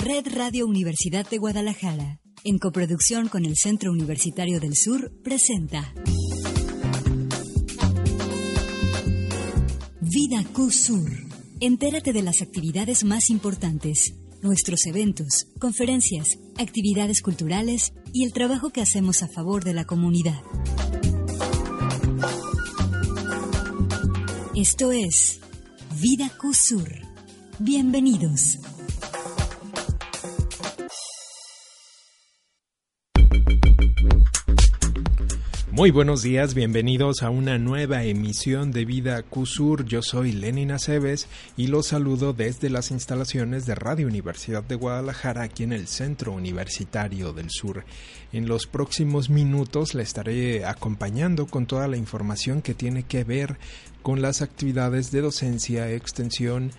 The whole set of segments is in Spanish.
Red Radio Universidad de Guadalajara, en coproducción con el Centro Universitario del Sur, presenta Vida Q Sur. Entérate de las actividades más importantes, nuestros eventos, conferencias, actividades culturales y el trabajo que hacemos a favor de la comunidad. Esto es Vida Q Sur. Bienvenidos. Muy buenos días, bienvenidos a una nueva emisión de Vida QSUR. Yo soy Lenin Aceves y los saludo desde las instalaciones de Radio Universidad de Guadalajara aquí en el Centro Universitario del Sur. En los próximos minutos le estaré acompañando con toda la información que tiene que ver con las actividades de docencia, extensión,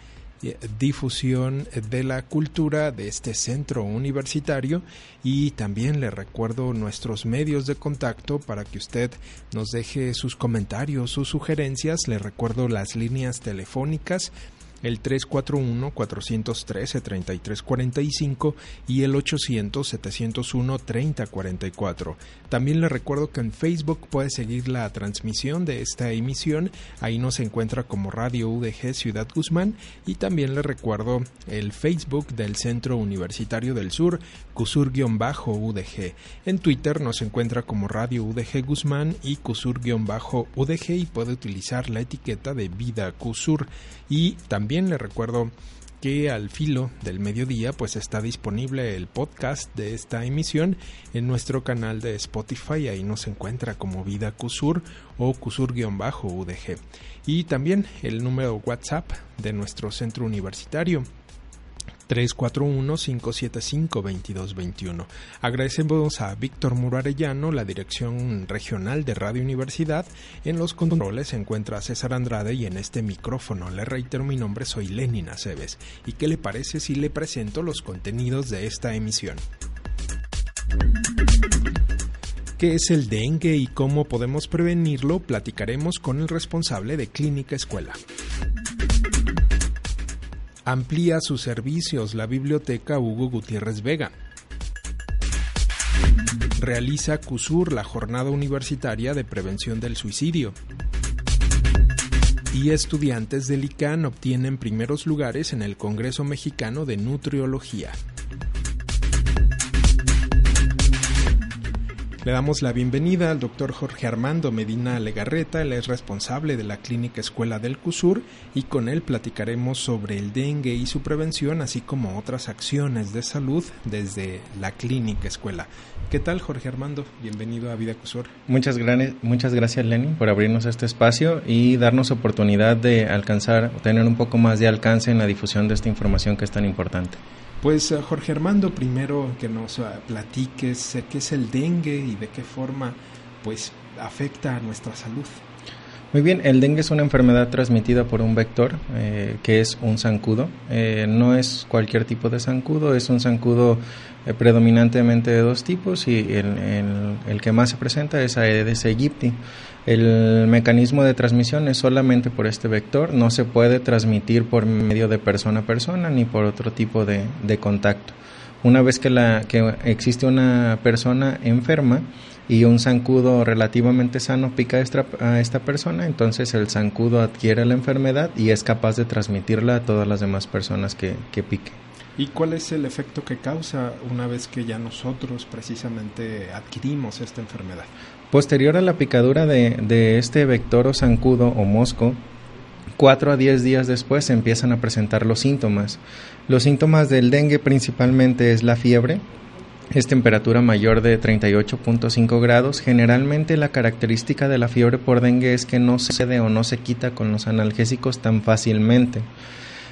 difusión de la cultura de este centro universitario y también le recuerdo nuestros medios de contacto para que usted nos deje sus comentarios, sus sugerencias, le recuerdo las líneas telefónicas el 341-413-3345 y el 800-701-3044. También le recuerdo que en Facebook puede seguir la transmisión de esta emisión, ahí nos encuentra como Radio UDG Ciudad Guzmán y también le recuerdo el Facebook del Centro Universitario del Sur, CUSUR-UDG. En Twitter nos encuentra como Radio UDG Guzmán y CUSUR-UDG y puede utilizar la etiqueta de Vida CUSUR y también le recuerdo que al filo del mediodía pues está disponible el podcast de esta emisión en nuestro canal de Spotify, ahí nos encuentra como Vida Cusur o Cusur-UDG. Y también el número WhatsApp de nuestro centro universitario 341-575-2221. Agradecemos a Víctor Murarellano, la dirección regional de Radio Universidad. En los controles se encuentra César Andrade y en este micrófono le reitero mi nombre, soy Lenin Aceves. ¿Y qué le parece si le presento los contenidos de esta emisión? ¿Qué es el dengue y cómo podemos prevenirlo? Platicaremos con el responsable de Clínica Escuela. Amplía sus servicios la Biblioteca Hugo Gutiérrez Vega. Realiza CUSUR la Jornada Universitaria de Prevención del Suicidio. Y estudiantes del ICANN obtienen primeros lugares en el Congreso Mexicano de Nutriología. Le damos la bienvenida al doctor Jorge Armando Medina Legarreta, él es responsable de la Clínica Escuela del CUSUR y con él platicaremos sobre el dengue y su prevención, así como otras acciones de salud desde la Clínica Escuela. ¿Qué tal Jorge Armando? Bienvenido a Vida CUSUR. Muchas, muchas gracias Lenny por abrirnos este espacio y darnos oportunidad de alcanzar, tener un poco más de alcance en la difusión de esta información que es tan importante. Pues eh, Jorge Armando, primero que nos eh, platiques qué es el dengue y de qué forma pues afecta a nuestra salud. Muy bien, el dengue es una enfermedad transmitida por un vector eh, que es un zancudo. no es cualquier tipo de zancudo, es un zancudo predominantemente de dos tipos y el, el, que más se presenta es Aedes aegypti. El mecanismo de transmisión es solamente por este vector, no se puede transmitir por medio de persona a persona ni por otro tipo de, contacto. Una vez que, la, que existe una persona enferma y un zancudo relativamente sano pica a esta persona, entonces el zancudo adquiere la enfermedad y es capaz de transmitirla a todas las demás personas que, que pique. ¿Y cuál es el efecto que causa una vez que ya nosotros precisamente adquirimos esta enfermedad? Posterior a la picadura de, este vector o zancudo o mosco, 4 a 10 días después se empiezan a presentar los síntomas. Los síntomas del dengue principalmente es la fiebre, es temperatura mayor de 38.5 grados. Generalmente la característica de la fiebre por dengue es que no se cede o no se quita con los analgésicos tan fácilmente.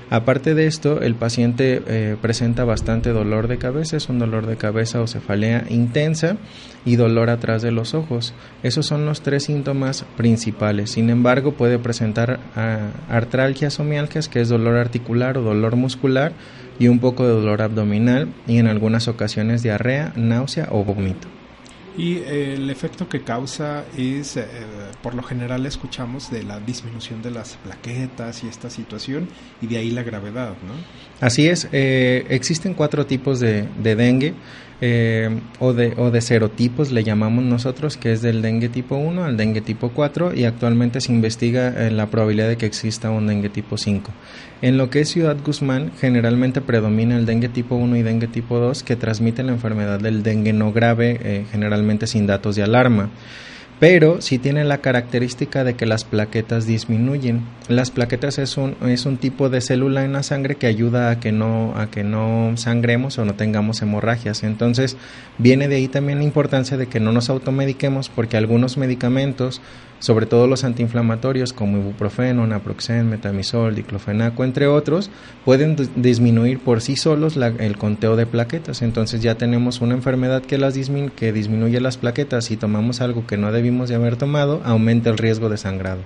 Aparte de esto, el paciente eh, presenta bastante dolor de cabeza, es un dolor de cabeza o cefalea intensa y dolor atrás de los ojos. Esos son los tres síntomas principales. Sin embargo, puede presentar ah, artralgias o mialgias, que es dolor articular o dolor muscular, y un poco de dolor abdominal y en algunas ocasiones diarrea, náusea o vómito. Y eh, el efecto que causa es, eh, por lo general escuchamos de la disminución de las plaquetas y esta situación, y de ahí la gravedad, ¿no? Así es, eh, existen cuatro tipos de, de dengue. Eh, o, de, o de serotipos le llamamos nosotros, que es del dengue tipo 1 al dengue tipo 4 y actualmente se investiga eh, la probabilidad de que exista un dengue tipo 5. En lo que es Ciudad Guzmán, generalmente predomina el dengue tipo 1 y dengue tipo 2 que transmiten la enfermedad del dengue no grave, eh, generalmente sin datos de alarma pero sí tiene la característica de que las plaquetas disminuyen. Las plaquetas es un, es un tipo de célula en la sangre que ayuda a que, no, a que no sangremos o no tengamos hemorragias. Entonces viene de ahí también la importancia de que no nos automediquemos porque algunos medicamentos sobre todo los antiinflamatorios como ibuprofeno, naproxen, metamisol, diclofenaco, entre otros, pueden disminuir por sí solos el conteo de plaquetas. Entonces ya tenemos una enfermedad que, las que disminuye las plaquetas y tomamos algo que no debimos de haber tomado, aumenta el riesgo de sangrado.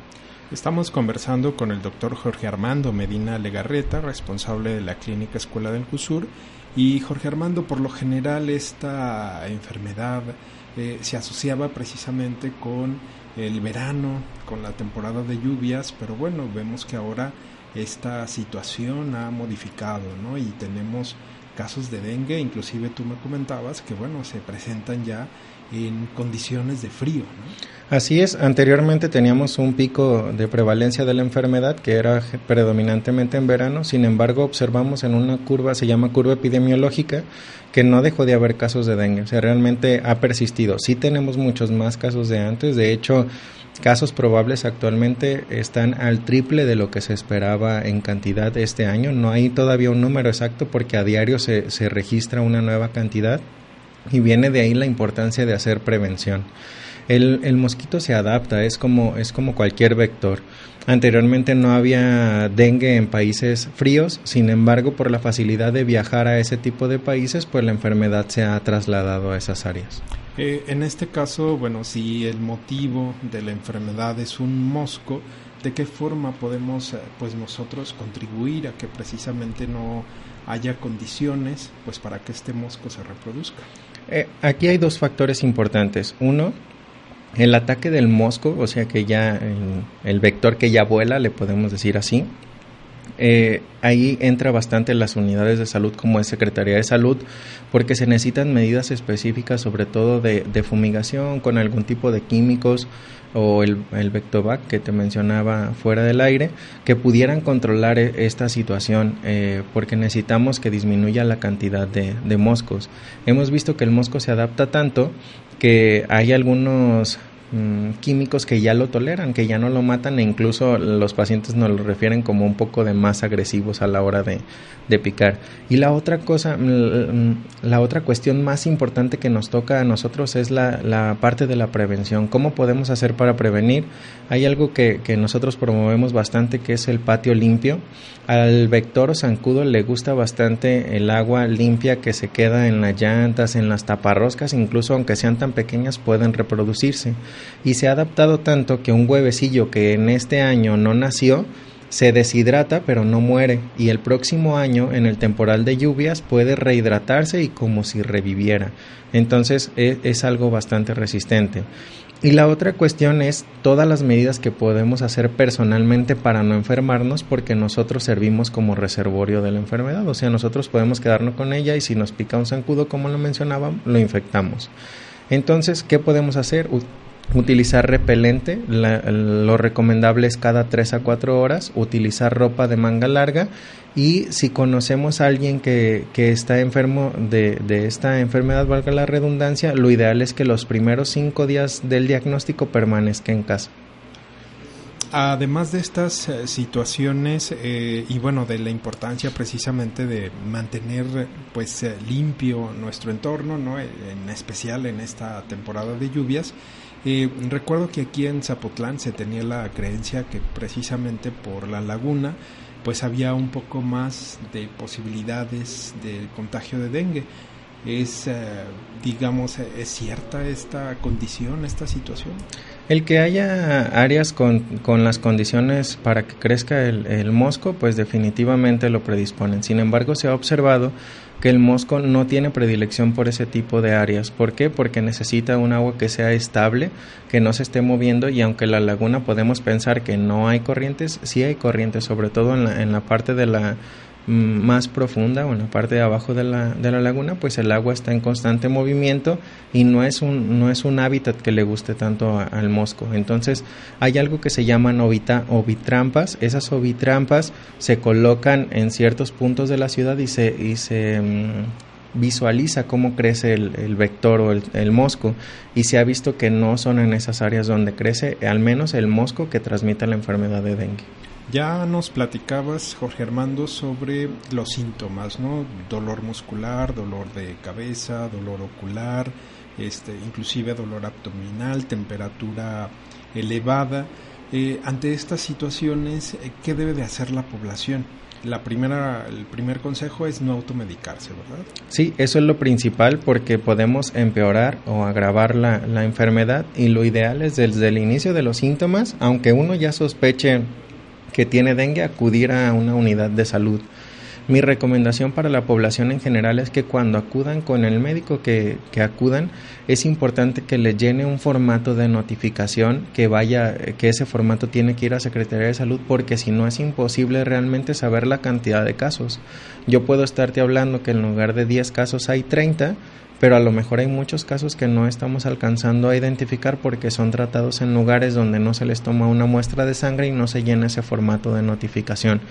Estamos conversando con el doctor Jorge Armando Medina Legarreta, responsable de la Clínica Escuela del CUSUR. Y Jorge Armando, por lo general esta enfermedad eh, se asociaba precisamente con el verano, con la temporada de lluvias, pero bueno, vemos que ahora esta situación ha modificado, ¿no? Y tenemos casos de dengue, inclusive tú me comentabas que bueno, se presentan ya en condiciones de frío, ¿no? Así es, anteriormente teníamos un pico de prevalencia de la enfermedad que era predominantemente en verano, sin embargo observamos en una curva, se llama curva epidemiológica, que no dejó de haber casos de dengue, o sea, realmente ha persistido. Sí tenemos muchos más casos de antes, de hecho, casos probables actualmente están al triple de lo que se esperaba en cantidad este año. No hay todavía un número exacto porque a diario se, se registra una nueva cantidad y viene de ahí la importancia de hacer prevención. El, el, mosquito se adapta, es como, es como cualquier vector. Anteriormente no había dengue en países fríos, sin embargo, por la facilidad de viajar a ese tipo de países, pues la enfermedad se ha trasladado a esas áreas. Eh, en este caso, bueno, si el motivo de la enfermedad es un mosco, ¿de qué forma podemos, eh, pues nosotros, contribuir a que precisamente no haya condiciones, pues para que este mosco se reproduzca? Eh, aquí hay dos factores importantes. Uno, el ataque del mosco, o sea que ya el vector que ya vuela, le podemos decir así, eh, ahí entra bastante las unidades de salud como es Secretaría de Salud, porque se necesitan medidas específicas, sobre todo de, fumigación con algún tipo de químicos o el, el Vectovac que te mencionaba fuera del aire, que pudieran controlar e, esta situación, eh, porque necesitamos que disminuya la cantidad de, de moscos. Hemos visto que el mosco se adapta tanto que hay algunos mm, químicos que ya lo toleran, que ya no lo matan e incluso los pacientes nos lo refieren como un poco de más agresivos a la hora de, de picar. Y la otra cosa, mm, mm, la otra cuestión más importante que nos toca a nosotros es la, la parte de la prevención. ¿Cómo podemos hacer para prevenir? Hay algo que, que nosotros promovemos bastante que es el patio limpio. Al vector zancudo le gusta bastante el agua limpia que se queda en las llantas, en las taparroscas, incluso aunque sean tan pequeñas pueden reproducirse. Y se ha adaptado tanto que un huevecillo que en este año no nació, se deshidrata pero no muere y el próximo año en el temporal de lluvias puede rehidratarse y como si reviviera. Entonces es, es, algo bastante resistente. Y la otra cuestión es todas las medidas que podemos hacer personalmente para no enfermarnos porque nosotros servimos como reservorio de la enfermedad. O sea, nosotros podemos quedarnos con ella y si nos pica un zancudo, como lo mencionaba, lo infectamos. Entonces, ¿qué podemos hacer? Utilizar repelente, lo recomendable es cada 3 a 4 horas, utilizar ropa de manga larga y si conocemos a alguien que, que está enfermo de, de, esta enfermedad, valga la redundancia, lo ideal es que los primeros 5 días del diagnóstico permanezca en casa. Además de estas eh, situaciones eh, y bueno de la importancia precisamente de mantener pues eh, limpio nuestro entorno, no, en especial en esta temporada de lluvias, eh, recuerdo que aquí en Zapotlán se tenía la creencia que precisamente por la laguna pues había un poco más de posibilidades de contagio de dengue. es, eh, digamos, es cierta esta condición, esta situación. El que haya áreas con, con las condiciones para que crezca el, el, mosco, pues definitivamente lo predisponen. Sin embargo, se ha observado que el mosco no tiene predilección por ese tipo de áreas. ¿Por qué? Porque necesita un agua que sea estable, que no se esté moviendo y aunque la laguna podemos pensar que no hay corrientes, sí hay corrientes, sobre todo en la, en la parte de la más profunda o en la parte de abajo de la, de la laguna, pues el agua está en constante movimiento y no es un, no es un hábitat que le guste tanto al mosco. Entonces hay algo que se llaman ovita, ovitrampas. Esas ovitrampas se colocan en ciertos puntos de la ciudad y se, y se mm, visualiza cómo crece el, el vector o el, el, mosco y se ha visto que no son en esas áreas donde crece al menos el mosco que transmite la enfermedad de dengue. Ya nos platicabas, Jorge Armando, sobre los síntomas, ¿no? Dolor muscular, dolor de cabeza, dolor ocular, este, inclusive dolor abdominal, temperatura elevada. Eh, ante estas situaciones, eh, ¿qué debe de hacer la población? La primera, el primer consejo es no automedicarse, ¿verdad? Sí, eso es lo principal porque podemos empeorar o agravar la, la enfermedad y lo ideal es desde el inicio de los síntomas, aunque uno ya sospeche que tiene dengue acudir a una unidad de salud. Mi recomendación para la población en general es que cuando acudan con el médico que, que, acudan, es importante que le llene un formato de notificación que vaya, que ese formato tiene que ir a Secretaría de Salud porque si no es imposible realmente saber la cantidad de casos. Yo puedo estarte hablando que en lugar de 10 casos hay 30, pero a lo mejor hay muchos casos que no estamos alcanzando a identificar porque son tratados en lugares donde no se les toma una muestra de sangre y no se llena ese formato de notificación.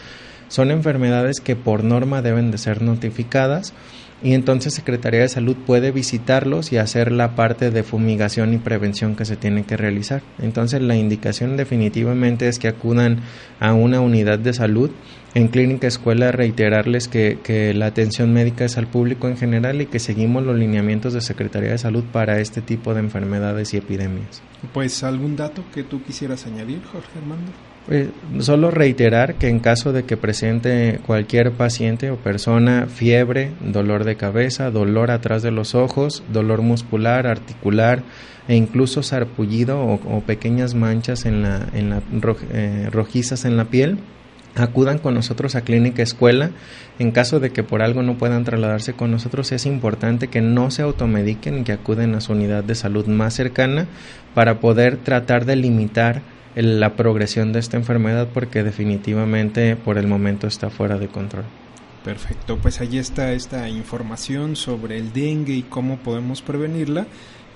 Son enfermedades que por norma deben de ser notificadas y entonces Secretaría de Salud puede visitarlos y hacer la parte de fumigación y prevención que se tiene que realizar. Entonces la indicación definitivamente es que acudan a una unidad de salud. En Clínica Escuela reiterarles que, que la atención médica es al público en general y que seguimos los lineamientos de Secretaría de Salud para este tipo de enfermedades y epidemias. Pues algún dato que tú quisieras añadir, Jorge Armando. Eh, solo reiterar que en caso de que presente cualquier paciente o persona fiebre, dolor de cabeza, dolor atrás de los ojos, dolor muscular, articular e incluso sarpullido o, o pequeñas manchas en la, en la eh, rojizas en la piel, acudan con nosotros a Clínica Escuela. En caso de que por algo no puedan trasladarse con nosotros, es importante que no se automediquen y que acuden a su unidad de salud más cercana para poder tratar de limitar la progresión de esta enfermedad porque definitivamente por el momento está fuera de control. Perfecto, pues ahí está esta información sobre el dengue y cómo podemos prevenirla.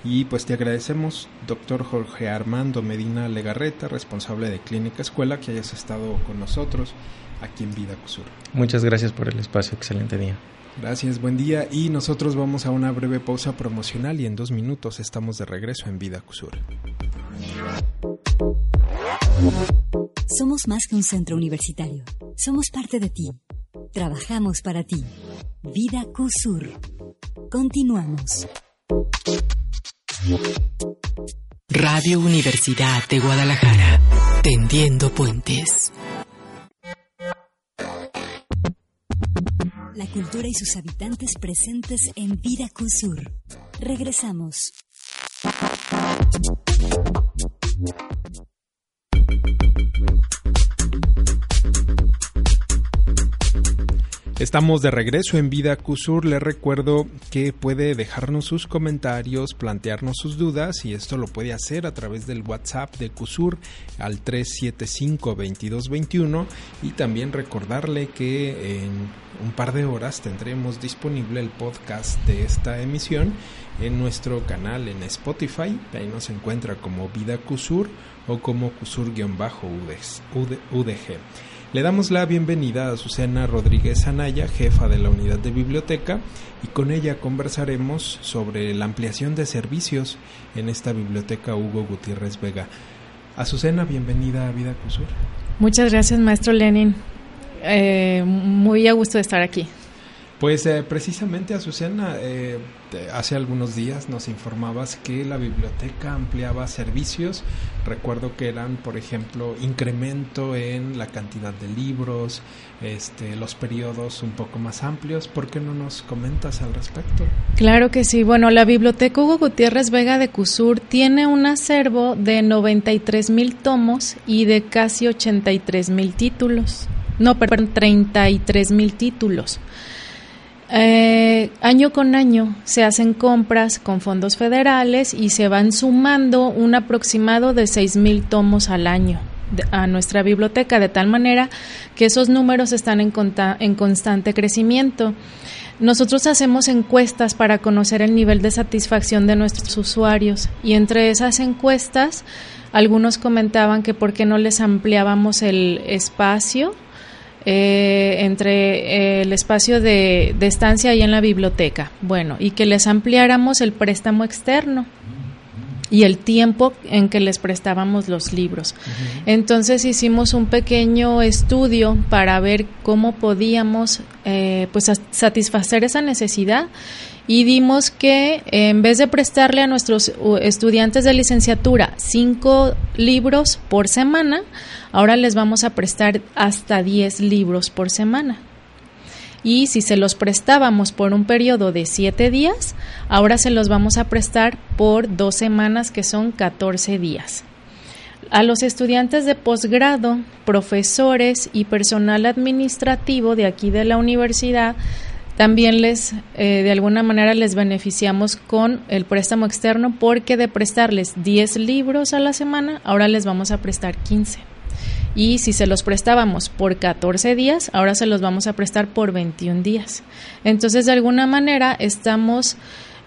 Y pues te agradecemos, doctor Jorge Armando Medina Legarreta, responsable de Clínica Escuela, que hayas estado con nosotros aquí en Vida Cusur. Muchas gracias por el espacio, excelente día. Gracias, buen día. Y nosotros vamos a una breve pausa promocional y en dos minutos estamos de regreso en Vida Cusur. Somos más que un centro universitario. Somos parte de ti. Trabajamos para ti. Vida CUSUR. Continuamos. Radio Universidad de Guadalajara. Tendiendo puentes. La cultura y sus habitantes presentes en Vida CUSUR. Regresamos. Estamos de regreso en Vida Cusur. Le recuerdo que puede dejarnos sus comentarios, plantearnos sus dudas y esto lo puede hacer a través del WhatsApp de Cusur al 375-2221 y también recordarle que en un par de horas tendremos disponible el podcast de esta emisión en nuestro canal en Spotify. Ahí nos encuentra como Vida Cusur o como Cusur-UDG. Le damos la bienvenida a Susana Rodríguez Anaya, jefa de la unidad de biblioteca, y con ella conversaremos sobre la ampliación de servicios en esta biblioteca Hugo Gutiérrez Vega. Azucena, bienvenida a Vida Cusur. Muchas gracias, maestro Lenin. Eh, muy a gusto de estar aquí. Pues eh, precisamente, Azucena, eh, hace algunos días nos informabas que la biblioteca ampliaba servicios. Recuerdo que eran, por ejemplo, incremento en la cantidad de libros, este, los periodos un poco más amplios. ¿Por qué no nos comentas al respecto? Claro que sí. Bueno, la Biblioteca Hugo Gutiérrez Vega de Cusur tiene un acervo de 93 mil tomos y de casi 83 mil títulos. No, perdón, 33 mil títulos. Eh, año con año se hacen compras con fondos federales y se van sumando un aproximado de seis mil tomos al año a nuestra biblioteca, de tal manera que esos números están en, en constante crecimiento. Nosotros hacemos encuestas para conocer el nivel de satisfacción de nuestros usuarios y entre esas encuestas algunos comentaban que por qué no les ampliábamos el espacio eh, entre eh, el espacio de, estancia ahí en la biblioteca. Bueno, y que les ampliáramos el préstamo externo y el tiempo en que les prestábamos los libros. Entonces hicimos un pequeño estudio para ver cómo podíamos eh, pues satisfacer esa necesidad y dimos que en vez de prestarle a nuestros estudiantes de licenciatura cinco libros por semana, ahora les vamos a prestar hasta diez libros por semana. Y si se los prestábamos por un periodo de siete días, ahora se los vamos a prestar por dos semanas, que son 14 días. A los estudiantes de posgrado, profesores y personal administrativo de aquí de la universidad también les, eh, de alguna manera, les beneficiamos con el préstamo externo porque de prestarles 10 libros a la semana, ahora les vamos a prestar 15. Y si se los prestábamos por 14 días, ahora se los vamos a prestar por 21 días. Entonces, de alguna manera, estamos,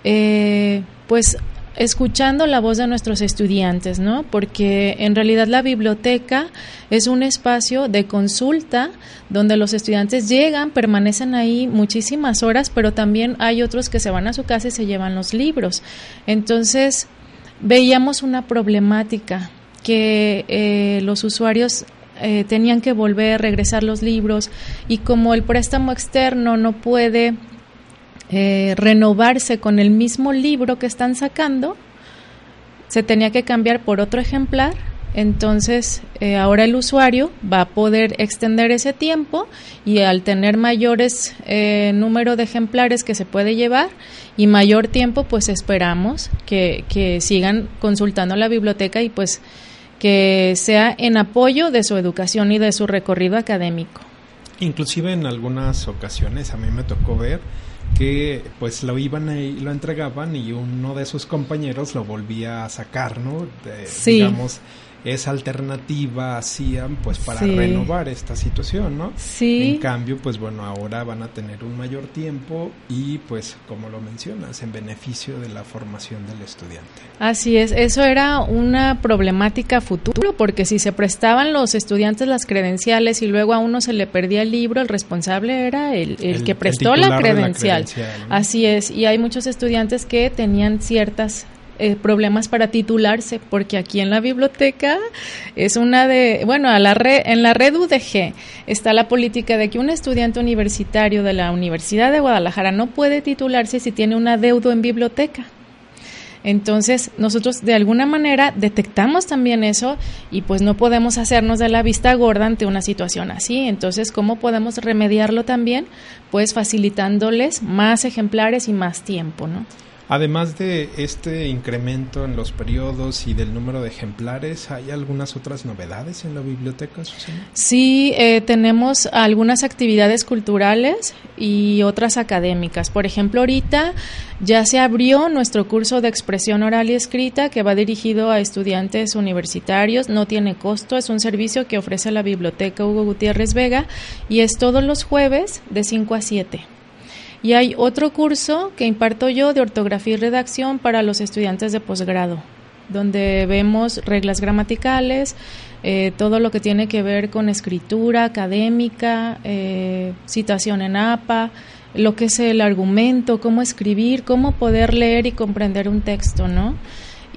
eh, pues, escuchando la voz de nuestros estudiantes, ¿no? Porque en realidad la biblioteca es un espacio de consulta donde los estudiantes llegan, permanecen ahí muchísimas horas, pero también hay otros que se van a su casa y se llevan los libros. Entonces, veíamos una problemática que eh, los usuarios eh, tenían que volver, regresar los libros y como el préstamo externo no puede eh, renovarse con el mismo libro que están sacando, se tenía que cambiar por otro ejemplar. Entonces, eh, ahora el usuario va a poder extender ese tiempo y al tener mayores eh, número de ejemplares que se puede llevar y mayor tiempo, pues esperamos que, que sigan consultando la biblioteca y pues que sea en apoyo de su educación y de su recorrido académico. Inclusive en algunas ocasiones a mí me tocó ver que pues lo iban y lo entregaban y uno de sus compañeros lo volvía a sacar, ¿no? Digamos, esa alternativa hacían pues para renovar esta situación, ¿no? Sí. En cambio, pues bueno, ahora van a tener un mayor tiempo y pues como lo mencionas, en beneficio de la formación del estudiante. Así es, eso era una problemática futuro porque si se prestaban los estudiantes las credenciales y luego a uno se le perdía el libro, el responsable era el, el, que prestó la credencial. Así es, y hay muchos estudiantes que tenían ciertas eh, problemas para titularse, porque aquí en la biblioteca es una de, bueno, a la red, en la red UDG está la política de que un estudiante universitario de la Universidad de Guadalajara no puede titularse si tiene una deuda en biblioteca. Entonces, nosotros de alguna manera detectamos también eso y pues no podemos hacernos de la vista gorda ante una situación así. Entonces, ¿cómo podemos remediarlo también? Pues facilitándoles más ejemplares y más tiempo, ¿no? Además de este incremento en los periodos y del número de ejemplares, ¿hay algunas otras novedades en la biblioteca, Susana? Sí, eh, tenemos algunas actividades culturales y otras académicas. Por ejemplo, ahorita ya se abrió nuestro curso de expresión oral y escrita que va dirigido a estudiantes universitarios. No tiene costo, es un servicio que ofrece la biblioteca Hugo Gutiérrez Vega y es todos los jueves de 5 a 7. Y hay otro curso que imparto yo de ortografía y redacción para los estudiantes de posgrado, donde vemos reglas gramaticales, eh, todo lo que tiene que ver con escritura académica, eh, citación en APA, lo que es el argumento, cómo escribir, cómo poder leer y comprender un texto, ¿no?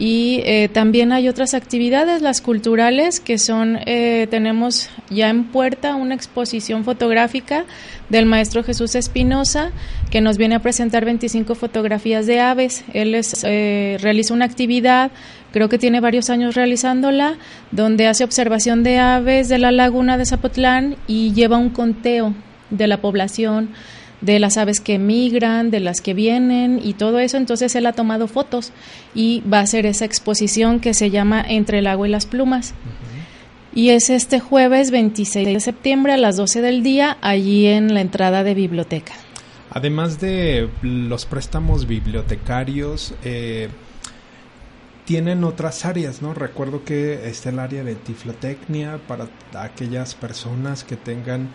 Y eh, también hay otras actividades, las culturales, que son, eh, tenemos ya en puerta una exposición fotográfica del maestro Jesús Espinosa, que nos viene a presentar 25 fotografías de aves. Él es, eh, realiza una actividad, creo que tiene varios años realizándola, donde hace observación de aves de la laguna de Zapotlán y lleva un conteo de la población de las aves que migran, de las que vienen y todo eso. Entonces él ha tomado fotos y va a hacer esa exposición que se llama Entre el agua y las plumas. Y es este jueves 26 de septiembre a las 12 del día, allí en la entrada de biblioteca. Además de los préstamos bibliotecarios, eh, tienen otras áreas, ¿no? Recuerdo que está el área de tiflotecnia para aquellas personas que tengan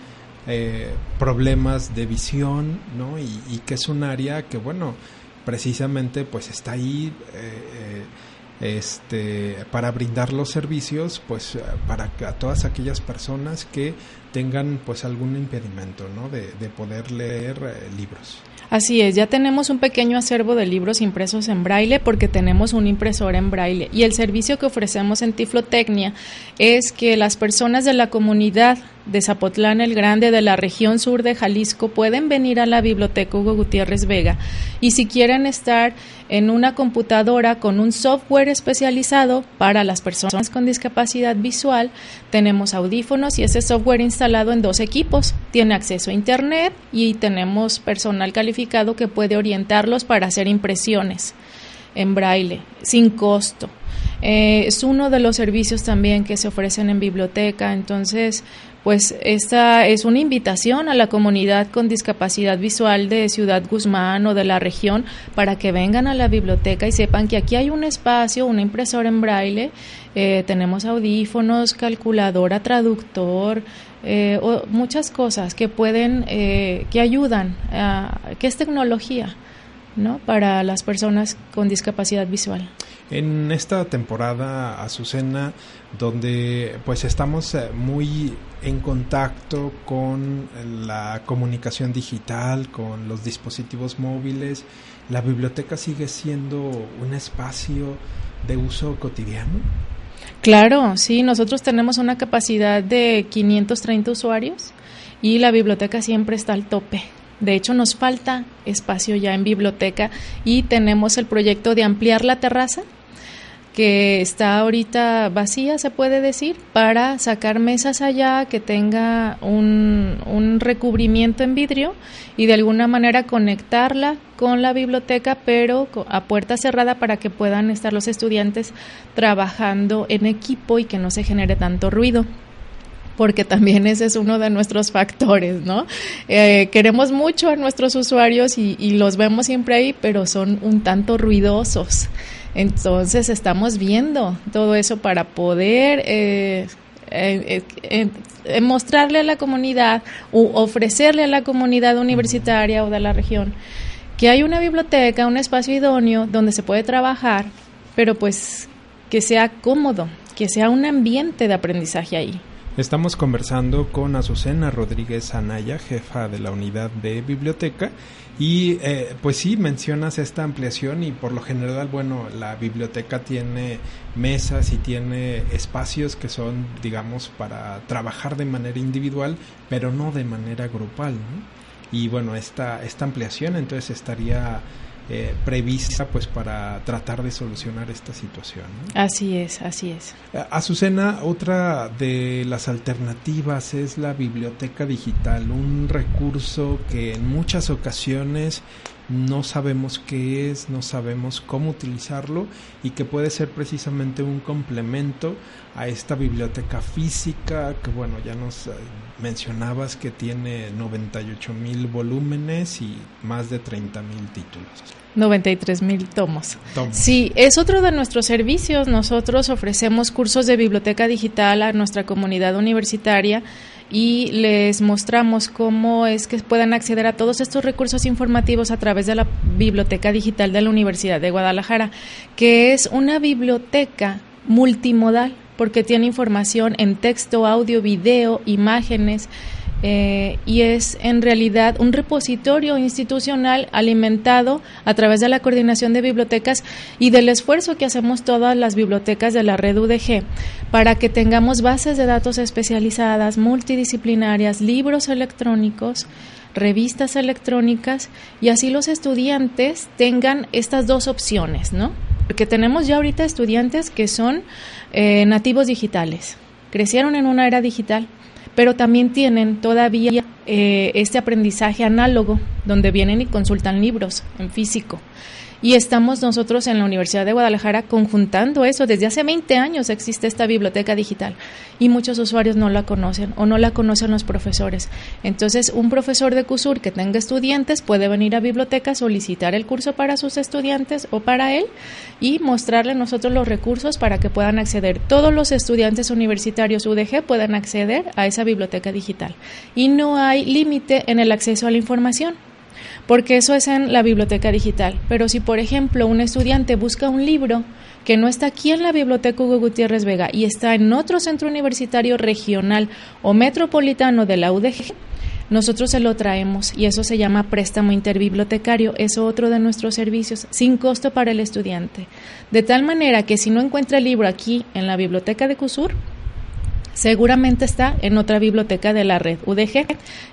eh, problemas de visión, ¿no? Y, que es un área que, bueno, precisamente pues está ahí eh, eh, este, para brindar los servicios, pues para a todas aquellas personas que tengan pues algún impedimento, ¿no? De poder leer libros. Así es, ya tenemos un pequeño acervo de libros impresos en braille porque tenemos un impresor en braille y el servicio que ofrecemos en Tiflotecnia es que las personas de la comunidad de Zapotlán el Grande de la región sur de Jalisco pueden venir a la biblioteca Hugo Gutiérrez Vega y si quieren estar en una computadora con un software especializado para las personas con discapacidad visual, tenemos audífonos y ese software instalado en dos equipos. Tiene acceso a Internet y tenemos personal calificado que puede orientarlos para hacer impresiones en braille sin costo. Eh, es uno de los servicios también que se ofrecen en biblioteca, entonces pues esta es una invitación a la comunidad con discapacidad visual de Ciudad Guzmán o de la región para que vengan a la biblioteca y sepan que aquí hay un espacio, una impresora en braille, eh, tenemos audífonos, calculadora, traductor, eh, muchas cosas que pueden, eh, que ayudan, a, que es tecnología. ¿no? para las personas con discapacidad visual. En esta temporada, Azucena, donde pues estamos eh, muy en contacto con la comunicación digital, con los dispositivos móviles, la biblioteca sigue siendo un espacio de uso cotidiano. Claro, sí, nosotros tenemos una capacidad de 530 usuarios y la biblioteca siempre está al tope. De hecho, nos falta espacio ya en biblioteca y tenemos el proyecto de ampliar la terraza que está ahorita vacía, se puede decir, para sacar mesas allá que tenga un, un, recubrimiento en vidrio y de alguna manera conectarla con la biblioteca, pero a puerta cerrada para que puedan estar los estudiantes trabajando en equipo y que no se genere tanto ruido porque también ese es uno de nuestros factores, ¿no? Eh, queremos mucho a nuestros usuarios y, los vemos siempre ahí, pero son un tanto ruidosos. Entonces estamos viendo todo eso para poder eh, eh, mostrarle a la comunidad o ofrecerle a la comunidad universitaria o de la región que hay una biblioteca, un espacio idóneo donde se puede trabajar, pero pues que sea cómodo, que sea un ambiente de aprendizaje ahí. Estamos conversando con Azucena Rodríguez Anaya, jefa de la unidad de biblioteca, y eh, pues sí, mencionas esta ampliación y por lo general, bueno, la biblioteca tiene mesas y tiene espacios que son, digamos, para trabajar de manera individual, pero no de manera grupal, ¿no? Y bueno, esta, esta ampliación entonces estaría eh, prevista pues para tratar de solucionar esta situación. Así es, así es. Eh, Azucena, otra de las alternativas es la biblioteca digital, un recurso que en muchas ocasiones no sabemos qué es, no sabemos cómo utilizarlo y que puede ser precisamente un complemento a esta biblioteca física que bueno, ya nos eh, mencionabas que tiene 98 mil volúmenes y más de 30 mil títulos. 93 mil tomos. Sí, es otro de nuestros servicios. Nosotros ofrecemos cursos de biblioteca digital a nuestra comunidad universitaria y les mostramos cómo es que puedan acceder a todos estos recursos informativos a través de la Biblioteca Digital de la Universidad de Guadalajara, que es una biblioteca multimodal porque tiene información en texto, audio, video, imágenes eh, y es en realidad un repositorio institucional alimentado a través de la coordinación de bibliotecas y del esfuerzo que hacemos todas las bibliotecas de la red UDG para que tengamos bases de datos especializadas, multidisciplinarias, libros electrónicos, revistas electrónicas y así los estudiantes tengan estas dos opciones, ¿no? Porque tenemos ya ahorita estudiantes que son eh, nativos digitales, crecieron en una era digital pero también tienen todavía eh, este aprendizaje análogo, donde vienen y consultan libros en físico. Y estamos nosotros en la Universidad de Guadalajara conjuntando eso. Desde hace 20 años existe esta biblioteca digital y muchos usuarios no la conocen o no la conocen los profesores. Entonces, un profesor de CUSUR que tenga estudiantes puede venir a biblioteca, solicitar el curso para sus estudiantes o para él y mostrarle nosotros los recursos para que puedan acceder. Todos los estudiantes universitarios UDG puedan acceder a esa biblioteca digital. Y no hay límite en el acceso a la información porque eso es en la biblioteca digital. Pero si, por ejemplo, un estudiante busca un libro que no está aquí en la biblioteca Hugo Gutiérrez Vega y está en otro centro universitario regional o metropolitano de la UDG, nosotros se lo traemos y eso se llama préstamo interbibliotecario, es otro de nuestros servicios sin costo para el estudiante. De tal manera que si no encuentra el libro aquí en la biblioteca de CUSUR, seguramente está en otra biblioteca de la red UDG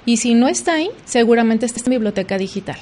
y si no está ahí, seguramente está en biblioteca digital.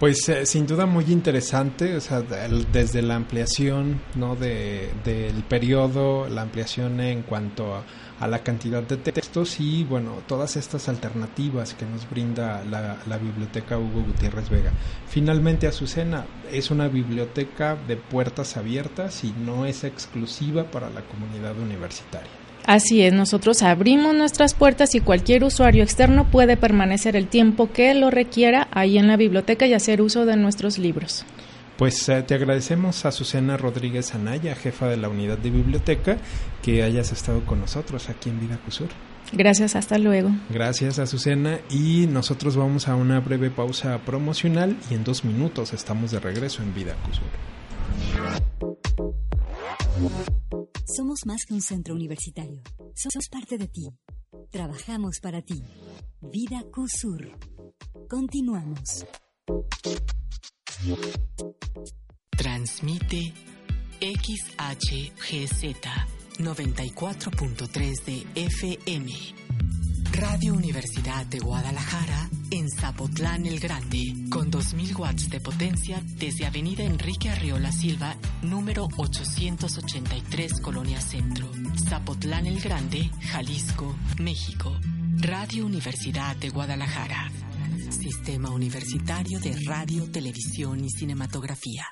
Pues eh, sin duda muy interesante, o sea, desde la ampliación ¿no? de, del periodo, la ampliación en cuanto a, la cantidad de textos y bueno, todas estas alternativas que nos brinda la, la biblioteca Hugo Gutiérrez Vega. Finalmente, Azucena es una biblioteca de puertas abiertas y no es exclusiva para la comunidad universitaria. Así es, nosotros abrimos nuestras puertas y cualquier usuario externo puede permanecer el tiempo que lo requiera ahí en la biblioteca y hacer uso de nuestros libros. Pues eh, te agradecemos a Susana Rodríguez Anaya, jefa de la unidad de biblioteca, que hayas estado con nosotros aquí en Vida Cusur. Gracias, hasta luego. Gracias, Azucena. Y nosotros vamos a una breve pausa promocional y en dos minutos estamos de regreso en Vida Cusur. Somos más que un centro universitario. Somos parte de ti. Trabajamos para ti. Vida CUSUR. Continuamos. Transmite XHGZ 94.3 de FM Radio Universidad de Guadalajara en Zapotlán el Grande, con 2.000 watts de potencia desde Avenida Enrique Arriola Silva, número 883, Colonia Centro, Zapotlán el Grande, Jalisco, México. Radio Universidad de Guadalajara. Sistema Universitario de Radio, Televisión y Cinematografía.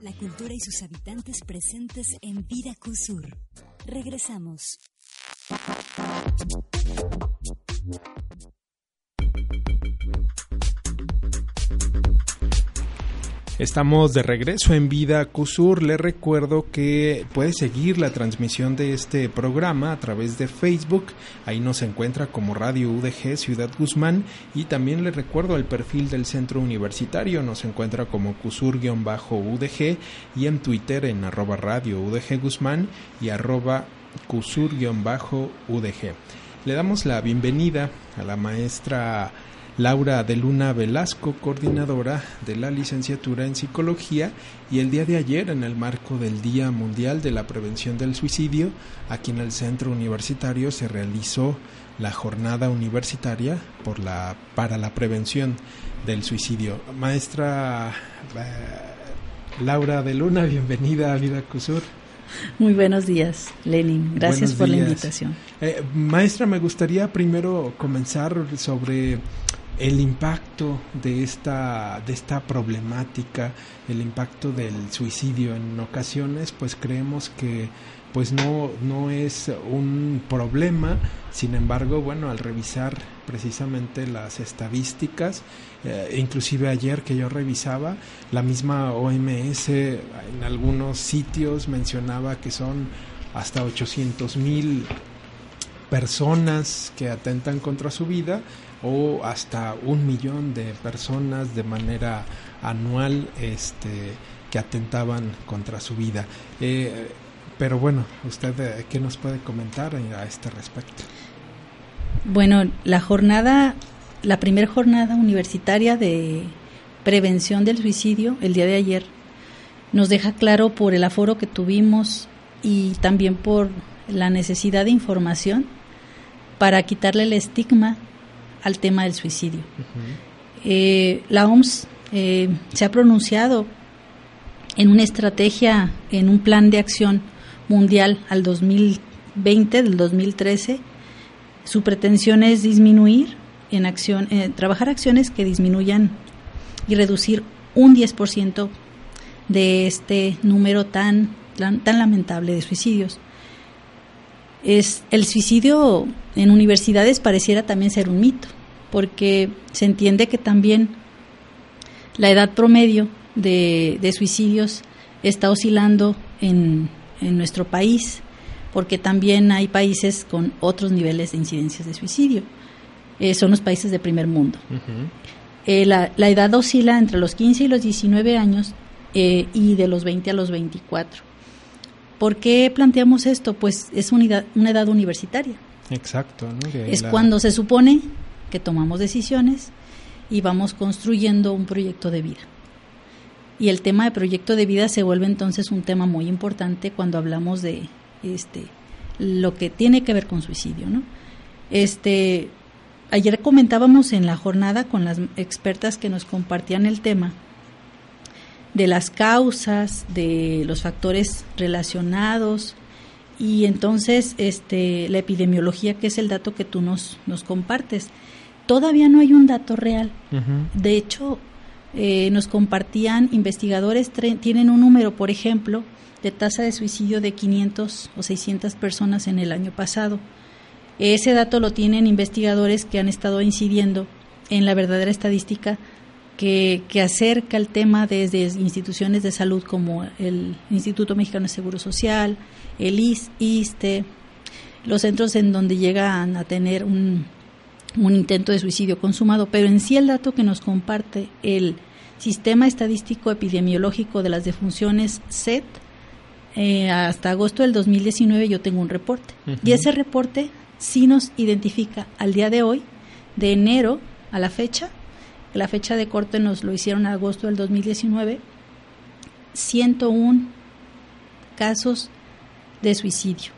La cultura y sus habitantes presentes en Vida Cusur. Regresamos. Estamos de regreso en Vida CUSUR. Le recuerdo que puede seguir la transmisión de este programa a través de Facebook. Ahí nos encuentra como Radio UDG Ciudad Guzmán. Y también le recuerdo el perfil del centro universitario. Nos encuentra como CUSUR-UDG y en Twitter en arroba Radio UDG Guzmán y arroba CUSUR-UDG. Le damos la bienvenida a la maestra Laura de Luna Velasco, coordinadora de la licenciatura en psicología, y el día de ayer, en el marco del Día Mundial de la Prevención del Suicidio, aquí en el centro universitario se realizó la jornada universitaria por la, para la prevención del suicidio. Maestra eh, Laura de Luna, bienvenida a Vida Cusur. Muy buenos días, Lenin. Gracias por la invitación. Eh, maestra, me gustaría primero comenzar sobre el impacto de esta, de esta problemática, el impacto del suicidio en ocasiones, pues creemos que pues no, no es un problema, sin embargo, bueno, al revisar precisamente las estadísticas, eh, inclusive ayer que yo revisaba, la misma OMS en algunos sitios mencionaba que son hasta 800 mil personas que atentan contra su vida o hasta un millón de personas de manera anual este, que atentaban contra su vida. Eh, pero bueno, ¿usted eh, qué nos puede comentar a este respecto? Bueno, la jornada, la primera jornada universitaria de prevención del suicidio, el día de ayer, nos deja claro por el aforo que tuvimos y también por la necesidad de información para quitarle el estigma al tema del suicidio. Eh, la OMS eh, se ha pronunciado en una estrategia, en un plan de acción mundial al 2020, del 2013. Su pretensión es disminuir en acción, eh, trabajar acciones que disminuyan y reducir un 10% de este número tan, tan lamentable de suicidios. Es, el suicidio en universidades pareciera también ser un mito, porque se entiende que también la edad promedio de, suicidios está oscilando en, en, nuestro país, porque también hay países con otros niveles de incidencias de suicidio. Eh, son los países de primer mundo. Eh, la, la, edad oscila entre los 15 y los 19 años eh, y de los 20 a los 24. ¿Por qué planteamos esto? Pues es una edad, una edad universitaria. Exacto. Es cuando se supone que tomamos decisiones y vamos construyendo un proyecto de vida. Y el tema de proyecto de vida se vuelve entonces un tema muy importante cuando hablamos de este lo que tiene que ver con suicidio, ¿no? Este ayer comentábamos en la jornada con las expertas que nos compartían el tema de las causas, de los factores relacionados y entonces este la epidemiología que es el dato que tú nos nos compartes todavía no hay un dato real. De hecho, eh, nos compartían investigadores, tienen un número, por ejemplo, de tasa de suicidio de 500 o 600 personas en el año pasado. Ese dato lo tienen investigadores que han estado incidiendo en la verdadera estadística que, que, acerca el tema desde instituciones de salud como el Instituto Mexicano de Seguro Social, el IS, ISTE, los centros en donde llegan a tener un, un intento de suicidio consumado, pero en sí el dato que nos comparte el Sistema Estadístico Epidemiológico de las Defunciones SET, eh, hasta agosto del 2019 yo tengo un reporte. Y ese reporte sí nos identifica al día de hoy, de enero a la fecha, la fecha de corte nos lo hicieron en agosto del 2019, 101 casos de suicidio.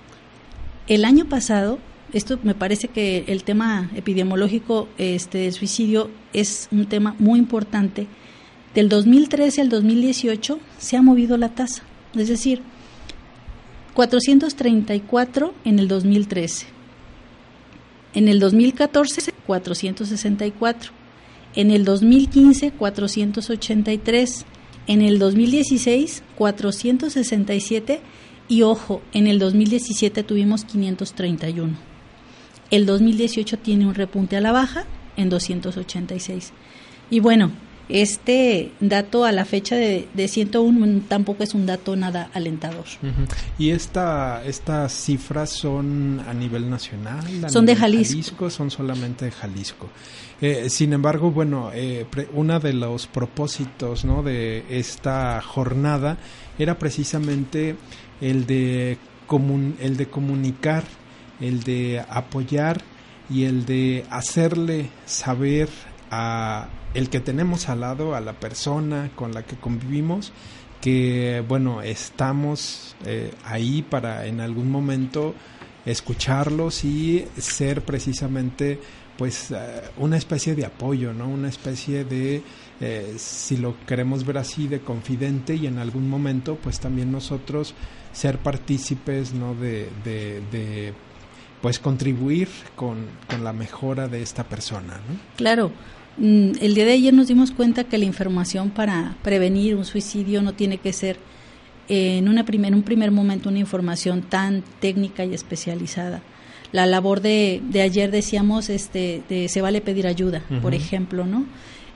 El año pasado esto me parece que el tema epidemiológico este, del suicidio es un tema muy importante. Del 2013 al 2018 se ha movido la tasa, es decir, 434 en el 2013. En el 2014, 464. En el 2015, 483. En el 2016, 467. Y ojo, en el 2017 tuvimos 531. El 2018 tiene un repunte a la baja en 286. Y bueno, este dato a la fecha de, de 101 tampoco es un dato nada alentador. ¿Y esta, estas cifras son a nivel nacional? son de Jalisco. Son solamente de Jalisco. Eh, sin embargo, bueno, eh, uno de los propósitos ¿no? de esta jornada era precisamente el de, el de comunicar el de apoyar y el de hacerle saber a el que tenemos al lado, a la persona con la que convivimos, que bueno, estamos eh, ahí para en algún momento escucharlos y ser precisamente pues eh, una especie de apoyo, ¿no? Una especie de, eh, si lo queremos ver así, de confidente y en algún momento pues también nosotros ser partícipes, ¿no? de, de pues contribuir con, la mejora de esta persona. ¿no? Claro, mm, el día de ayer nos dimos cuenta que la información para prevenir un suicidio no tiene que ser en, una primer, un primer momento una información tan técnica y especializada. La labor de, de ayer decíamos, este, de, se vale pedir ayuda, por ejemplo, ¿no?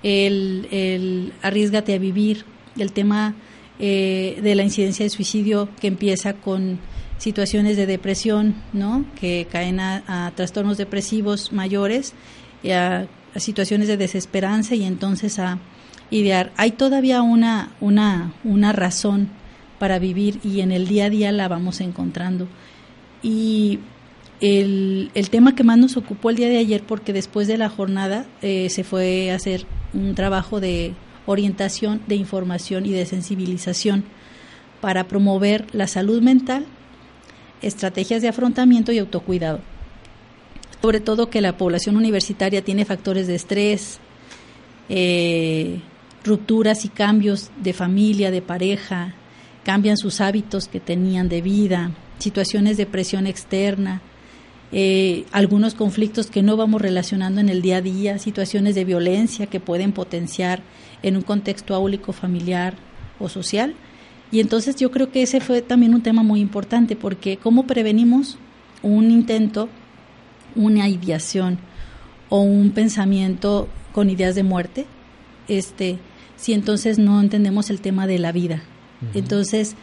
El, el arriesgate a vivir, el tema eh, de la incidencia de suicidio que empieza con situaciones de depresión, ¿no? Que caen a, trastornos depresivos mayores, y a, situaciones de desesperanza y entonces a idear. Hay todavía una, una, una razón para vivir y en el día a día la vamos encontrando. Y el, el tema que más nos ocupó el día de ayer, porque después de la jornada eh, se fue a hacer un trabajo de orientación, de información y de sensibilización para promover la salud mental, estrategias de afrontamiento y autocuidado. Sobre todo que la población universitaria tiene factores de estrés, eh, rupturas y cambios de familia, de pareja, cambian sus hábitos que tenían de vida, situaciones de presión externa, eh, algunos conflictos que no vamos relacionando en el día a día, situaciones de violencia que pueden potenciar en un contexto áulico familiar o social. Y entonces yo creo que ese fue también un tema muy importante porque cómo prevenimos un intento, una ideación o un pensamiento con ideas de muerte, este, si entonces no entendemos el tema de la vida. Entonces,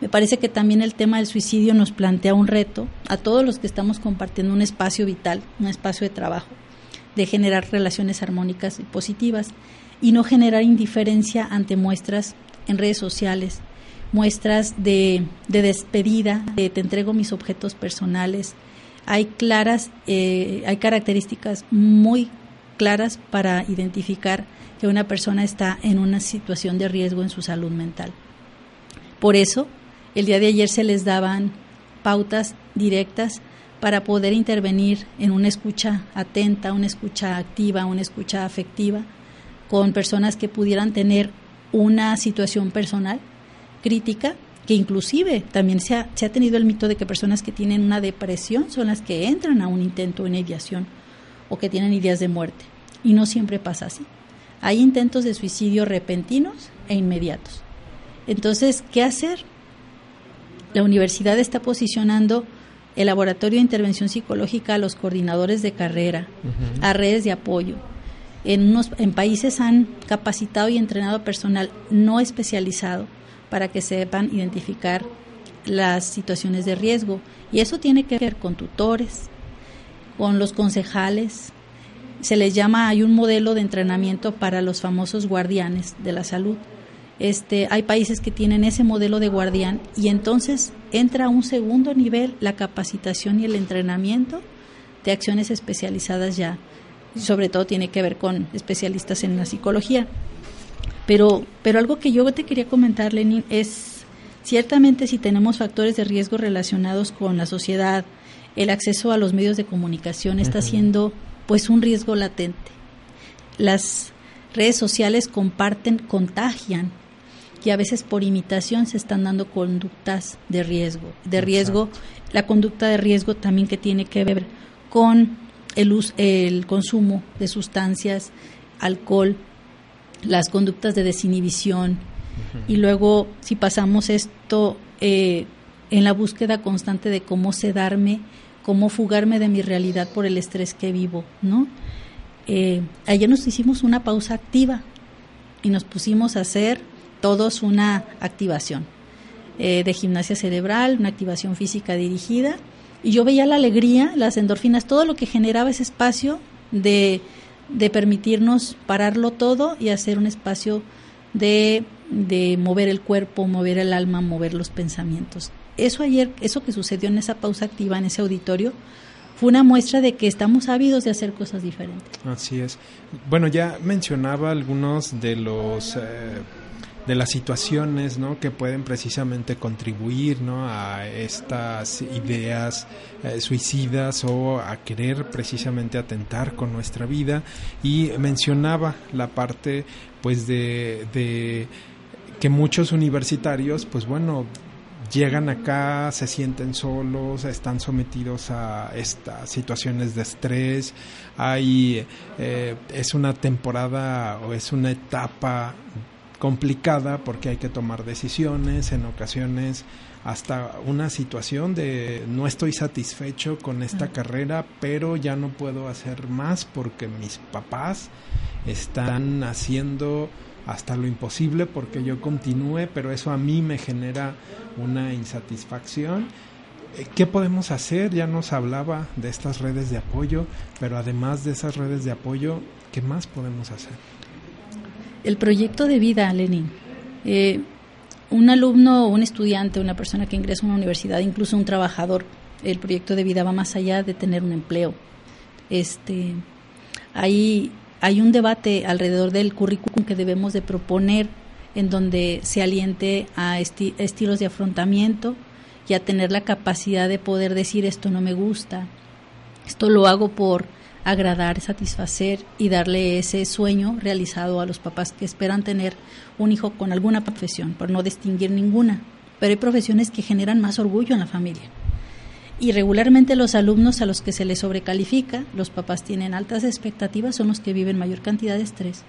me parece que también el tema del suicidio nos plantea un reto a todos los que estamos compartiendo un espacio vital, un espacio de trabajo, de generar relaciones armónicas y positivas y no generar indiferencia ante muestras en redes sociales, muestras de, despedida, de te entrego mis objetos personales. Hay claras, eh, hay características muy claras para identificar que una persona está en una situación de riesgo en su salud mental. Por eso, el día de ayer se les daban pautas directas para poder intervenir en una escucha atenta, una escucha activa, una escucha afectiva, con personas que pudieran tener una situación personal crítica, que inclusive también se ha, se ha tenido el mito de que personas que tienen una depresión son las que entran a un intento de mediación o que tienen ideas de muerte. Y no siempre pasa así. Hay intentos de suicidio repentinos e inmediatos. Entonces, ¿qué hacer? la universidad está posicionando el laboratorio de intervención psicológica a los coordinadores de carrera, a redes de apoyo. En, unos, en países han capacitado y entrenado personal no especializado para que sepan identificar las situaciones de riesgo. Y eso tiene que ver con tutores, con los concejales. Se les llama, hay un modelo de entrenamiento para los famosos guardianes de la salud este, hay países que tienen ese modelo de guardián y entonces entra a un segundo nivel la capacitación y el entrenamiento de acciones especializadas ya. Sobre todo tiene que ver con especialistas en la psicología. Pero, pero algo que yo te quería comentar, Lenin, es ciertamente si tenemos factores de riesgo relacionados con la sociedad, el acceso a los medios de comunicación está siendo pues un riesgo latente. Las redes sociales comparten, contagian y a veces por imitación se están dando conductas de riesgo. De riesgo, la conducta de riesgo también que tiene que ver con el, el consumo de sustancias, alcohol, las conductas de desinhibición. Y luego, si pasamos esto eh, en la búsqueda constante de cómo sedarme, cómo fugarme de mi realidad por el estrés que vivo, ¿no? Eh, ayer nos hicimos una pausa activa y nos pusimos a hacer todos una activación eh, de gimnasia cerebral, una activación física dirigida. Y yo veía la alegría, las endorfinas, todo lo que generaba ese espacio de, de permitirnos pararlo todo y hacer un espacio de, de mover el cuerpo, mover el alma, mover los pensamientos. Eso ayer, eso que sucedió en esa pausa activa, en ese auditorio, fue una muestra de que estamos ávidos de hacer cosas diferentes. Así es. Bueno, ya mencionaba algunos de los... Eh, de las situaciones ¿no? que pueden precisamente contribuir ¿no? a estas ideas eh, suicidas o a querer precisamente atentar con nuestra vida y mencionaba la parte pues de, de que muchos universitarios pues bueno llegan acá, se sienten solos, están sometidos a estas situaciones de estrés, hay, eh, es una temporada o es una etapa complicada porque hay que tomar decisiones, en ocasiones hasta una situación de no estoy satisfecho con esta carrera, pero ya no puedo hacer más porque mis papás están haciendo hasta lo imposible porque yo continúe, pero eso a mí me genera una insatisfacción. Eh, ¿Qué podemos hacer? Ya nos hablaba de estas redes de apoyo, pero además de esas redes de apoyo, ¿qué más podemos hacer? El proyecto de vida, Lenin. Eh, un alumno un estudiante, una persona que ingresa a una universidad, incluso un trabajador, el proyecto de vida va más allá de tener un empleo. Este, hay, hay un debate alrededor del currículum que debemos de proponer en donde se aliente a estilos de afrontamiento y a tener la capacidad de poder decir esto no me gusta, esto lo hago por agradar, satisfacer y darle ese sueño realizado a los papás que esperan tener un hijo con alguna profesión, por no distinguir ninguna. Pero hay profesiones que generan más orgullo en la familia. Y regularmente los alumnos a los que se les sobrecalifica, los papás tienen altas expectativas, son los que viven mayor cantidad de estrés.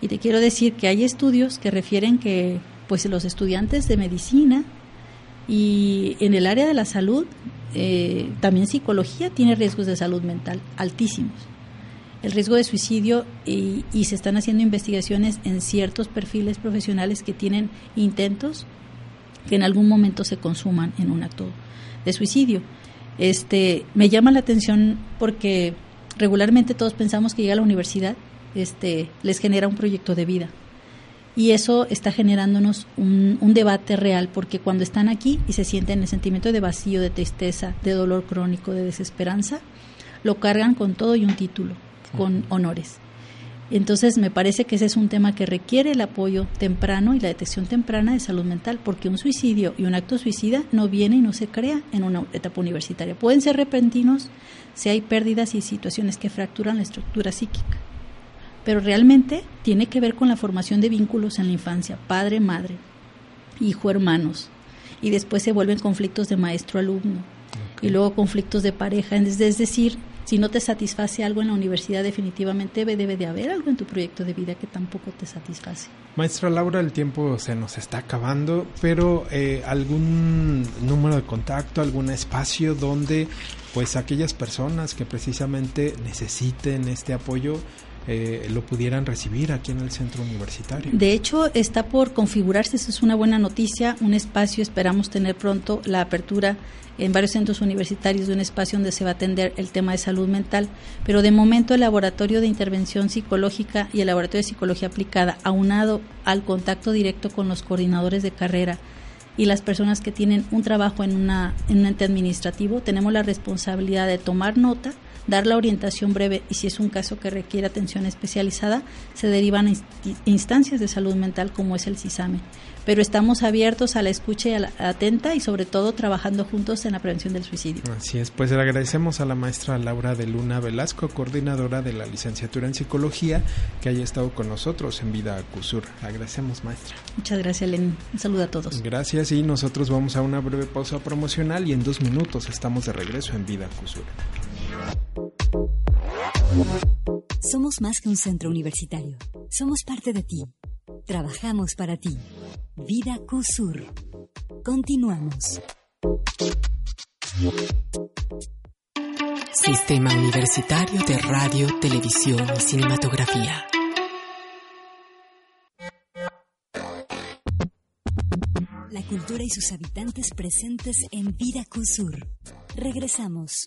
Y te quiero decir que hay estudios que refieren que pues los estudiantes de medicina y en el área de la salud eh, también psicología tiene riesgos de salud mental altísimos. El riesgo de suicidio y, se están haciendo investigaciones en ciertos perfiles profesionales que tienen intentos que en algún momento se consuman en un acto de suicidio. Este, me llama la atención porque regularmente todos pensamos que llega a la universidad, este, les genera un proyecto de vida y eso está generándonos un, debate real porque cuando están aquí y se sienten el sentimiento de vacío, de tristeza, de dolor crónico, de desesperanza, lo cargan con todo y un título, con honores. Entonces me parece que ese es un tema que requiere el apoyo temprano y la detección temprana de salud mental, porque un suicidio y un acto suicida no viene y no se crea en una etapa universitaria. Pueden ser repentinos si hay pérdidas y situaciones que fracturan la estructura psíquica pero realmente tiene que ver con la formación de vínculos en la infancia, padre, madre, hijo, hermanos, y después se vuelven conflictos de maestro-alumno, y luego conflictos de pareja, es decir, si no te satisface algo en la universidad, definitivamente debe, de haber algo en tu proyecto de vida que tampoco te satisface. Maestra Laura, el tiempo se nos está acabando, pero eh, algún número de contacto, algún espacio donde pues aquellas personas que precisamente necesiten este apoyo eh, lo pudieran recibir aquí en el centro universitario. De hecho, está por configurarse, eso es una buena noticia, un espacio, esperamos tener pronto la apertura en varios centros universitarios de un espacio donde se va a atender el tema de salud mental, pero de momento el laboratorio de intervención psicológica y el laboratorio de psicología aplicada, aunado al contacto directo con los coordinadores de carrera y las personas que tienen un trabajo en, una, en un ente administrativo, tenemos la responsabilidad de tomar nota dar la orientación breve y si es un caso que requiere atención especializada, se derivan instancias de salud mental como es el CISAME. Pero estamos abiertos a la escucha y a la atenta y sobre todo trabajando juntos en la prevención del suicidio. Así es, pues le agradecemos a la maestra Laura de Luna Velasco, coordinadora de la licenciatura en psicología, que haya estado con nosotros en Vida CUSUR. Agradecemos, maestra. Muchas gracias, Lenín. Un saludo a todos. Gracias y nosotros vamos a una breve pausa promocional y en dos minutos estamos de regreso en Vida CUSUR. Somos más que un centro universitario. Somos parte de ti. Trabajamos para ti. Vida CUSUR. Continuamos. Sistema Universitario de Radio, Televisión y Cinematografía. La cultura y sus habitantes presentes en Vida CUSUR. Regresamos.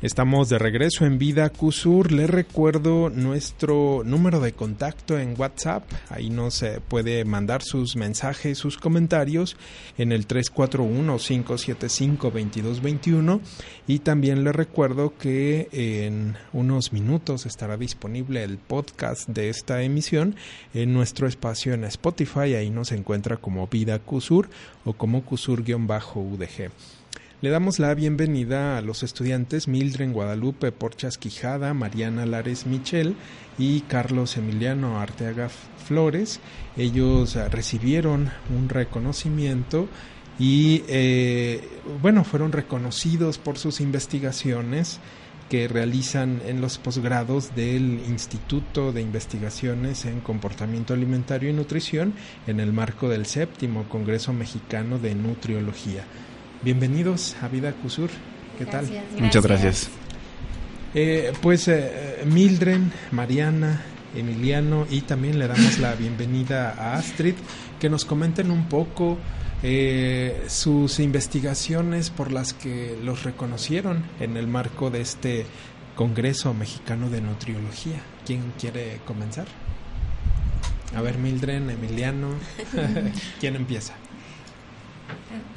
Estamos de regreso en Vida Cusur. Les recuerdo nuestro número de contacto en WhatsApp. Ahí nos puede mandar sus mensajes, sus comentarios en el 341-575-2221. Y también les recuerdo que en unos minutos estará disponible el podcast de esta emisión en nuestro espacio en Spotify. Ahí nos encuentra como Vida Cusur o como Cusur-UDG. Le damos la bienvenida a los estudiantes Mildred Guadalupe Porchas Quijada, Mariana Lares Michel y Carlos Emiliano Arteaga Flores. Ellos ah, recibieron un reconocimiento y eh, bueno, fueron reconocidos por sus investigaciones que realizan en los posgrados del Instituto de Investigaciones en Comportamiento Alimentario y Nutrición en el marco del séptimo Congreso Mexicano de Nutriología. Bienvenidos a Vida Cusur. ¿Qué tal? Muchas gracias. Eh, pues eh, Mildren, Mariana, Emiliano y también le damos la bienvenida a Astrid, que nos comenten un poco eh, sus investigaciones por las que los reconocieron en el marco de este Congreso Mexicano de Nutriología. ¿Quién quiere comenzar? A ver, Mildren, Emiliano, ¿quién empieza?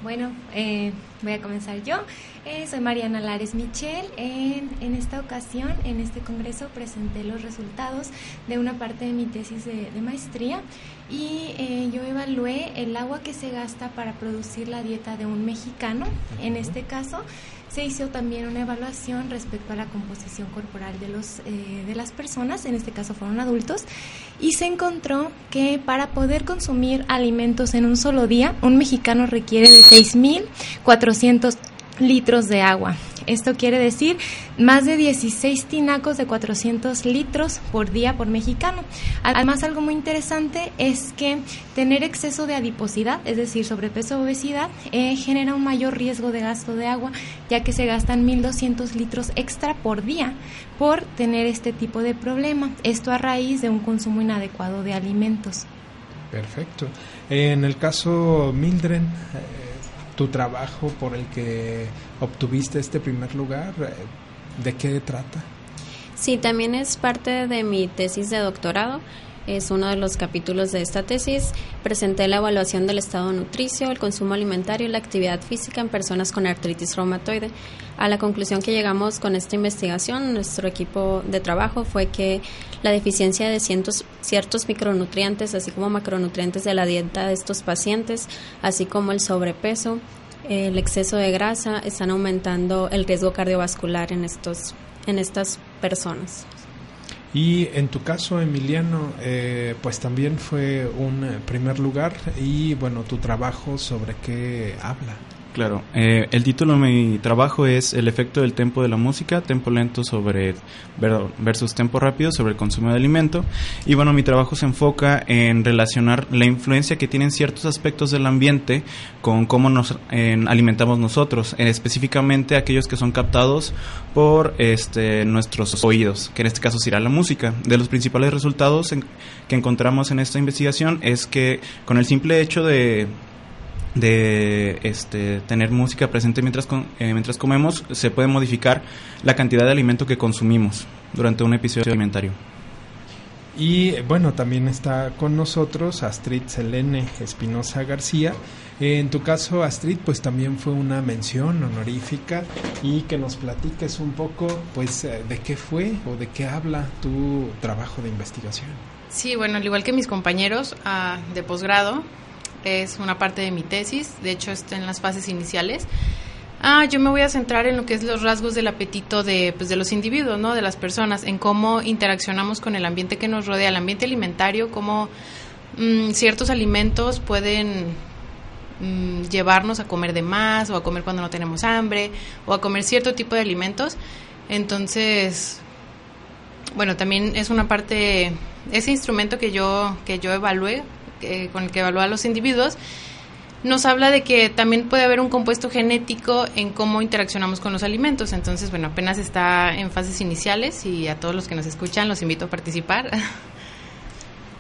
Bueno, eh, voy a comenzar yo. Eh, soy Mariana Lares Michel. En, esta ocasión, en este congreso, presenté los resultados de una parte de mi tesis de, maestría y eh, yo evalué el agua que se gasta para producir la dieta de un mexicano. En este caso, se hizo también una evaluación respecto a la composición corporal de, los, eh, de las personas, en este caso fueron adultos, y se encontró que para poder consumir alimentos en un solo día, un mexicano requiere de 6.400 litros de agua. Esto quiere decir más de 16 tinacos de 400 litros por día por mexicano. Además, algo muy interesante es que tener exceso de adiposidad, es decir, sobrepeso o obesidad, eh, genera un mayor riesgo de gasto de agua, ya que se gastan 1.200 litros extra por día por tener este tipo de problema. Esto a raíz de un consumo inadecuado de alimentos. Perfecto. En el caso Mildren, eh, tu trabajo por el que obtuviste este primer lugar, eh, ¿de qué trata? Sí, también es parte de mi tesis de doctorado. Es uno de los capítulos de esta tesis. Presenté la evaluación del estado nutricio, el consumo alimentario y la actividad física en personas con artritis reumatoide. A la conclusión que llegamos con esta investigación, nuestro equipo de trabajo fue que la deficiencia de ciertos, ciertos micronutrientes, así como macronutrientes de la dieta de estos pacientes, así como el sobrepeso, el exceso de grasa, están aumentando el riesgo cardiovascular en, estos, en estas personas. Y en tu caso, Emiliano, eh, pues también fue un primer lugar y bueno, tu trabajo sobre qué habla. Claro, eh, el título de mi trabajo es El efecto del tempo de la música, tempo lento sobre versus tempo rápido sobre el consumo de alimento. Y bueno, mi trabajo se enfoca en relacionar la influencia que tienen ciertos aspectos del ambiente con cómo nos alimentamos nosotros, específicamente aquellos que son captados por este, nuestros oídos, que en este caso será la música. De los principales resultados que encontramos en esta investigación es que con el simple hecho de de este, tener música presente mientras, eh, mientras comemos, se puede modificar la cantidad de alimento que consumimos durante un episodio alimentario. Y bueno, también está con nosotros Astrid Selene Espinosa García. En tu caso, Astrid, pues también fue una mención honorífica y que nos platiques un poco, pues, eh, de qué fue o de qué habla tu trabajo de investigación. Sí, bueno, al igual que mis compañeros ah, de posgrado, es una parte de mi tesis, de hecho está en las fases iniciales. Ah, yo me voy a centrar en lo que es los rasgos del apetito de, pues, de los individuos, ¿no? De las personas, en cómo interaccionamos con el ambiente que nos rodea, el ambiente alimentario, cómo mm, ciertos alimentos pueden mm, llevarnos a comer de más o a comer cuando no tenemos hambre o a comer cierto tipo de alimentos. Entonces, bueno, también es una parte, ese instrumento que yo, que yo evalué con el que evalúa a los individuos, nos habla de que también puede haber un compuesto genético en cómo interaccionamos con los alimentos. Entonces, bueno, apenas está en fases iniciales y a todos los que nos escuchan los invito a participar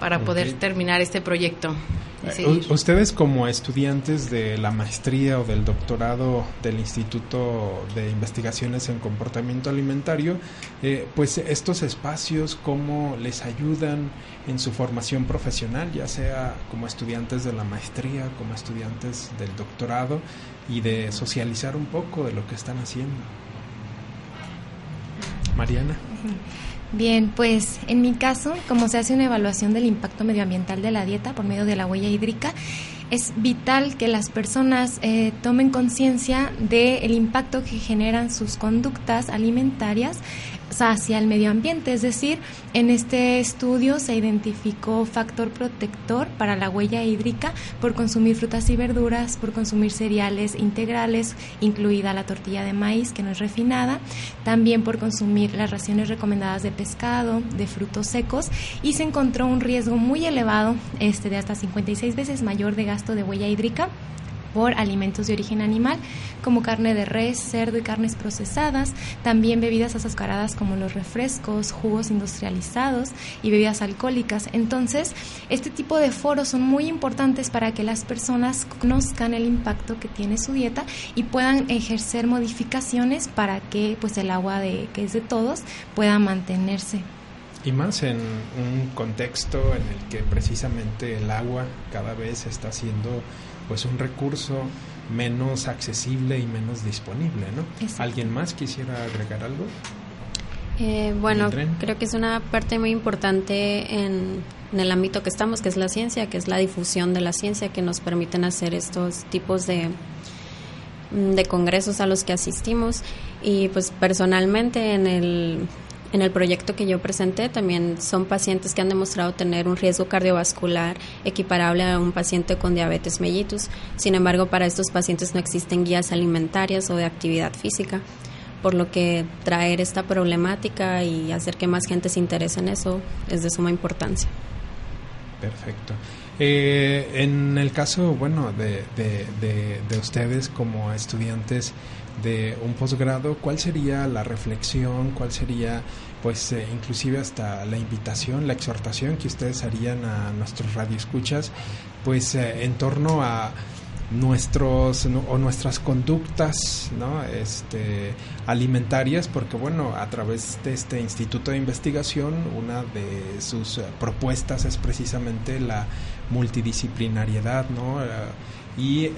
para poder terminar este proyecto. Eh, ustedes como estudiantes de la maestría o del doctorado del Instituto de Investigaciones en Comportamiento Alimentario, eh, pues estos espacios, ¿cómo les ayudan en su formación profesional, ya sea como estudiantes de la maestría, como estudiantes del doctorado, y de socializar un poco de lo que están haciendo? Mariana. Bien, pues en mi caso, como se hace una evaluación del impacto medioambiental de la dieta por medio de la huella hídrica, es vital que las personas eh, tomen conciencia del impacto que generan sus conductas alimentarias hacia el medio ambiente. Es decir, en este estudio se identificó factor protector para la huella hídrica por consumir frutas y verduras, por consumir cereales integrales, incluida la tortilla de maíz que no es refinada, también por consumir las raciones recomendadas de pescado, de frutos secos y se encontró un riesgo muy elevado, este de hasta 56 veces mayor de gasto de huella hídrica por alimentos de origen animal, como carne de res, cerdo y carnes procesadas, también bebidas azucaradas como los refrescos, jugos industrializados y bebidas alcohólicas. Entonces, este tipo de foros son muy importantes para que las personas conozcan el impacto que tiene su dieta y puedan ejercer modificaciones para que pues el agua de que es de todos pueda mantenerse. Y más en un contexto en el que precisamente el agua cada vez está siendo pues un recurso menos accesible y menos disponible, ¿no? ¿Alguien más quisiera agregar algo? Eh, bueno, creo que es una parte muy importante en, en, el ámbito que estamos, que es la ciencia, que es la difusión de la ciencia, que nos permiten hacer estos tipos de, de congresos a los que asistimos. Y pues personalmente en el en el proyecto que yo presenté también son pacientes que han demostrado tener un riesgo cardiovascular equiparable a un paciente con diabetes mellitus. Sin embargo, para estos pacientes no existen guías alimentarias o de actividad física, por lo que traer esta problemática y hacer que más gente se interese en eso es de suma importancia. Perfecto. Eh, en el caso, bueno, de, de ustedes como estudiantes, de un posgrado, ¿cuál sería la reflexión, cuál sería pues eh, inclusive hasta la invitación, la exhortación que ustedes harían a nuestros radioescuchas, pues eh, en torno a nuestros o nuestras conductas ¿no? este, alimentarias porque bueno a través de este instituto de investigación una de sus eh, propuestas es precisamente la multidisciplinariedad ¿no? y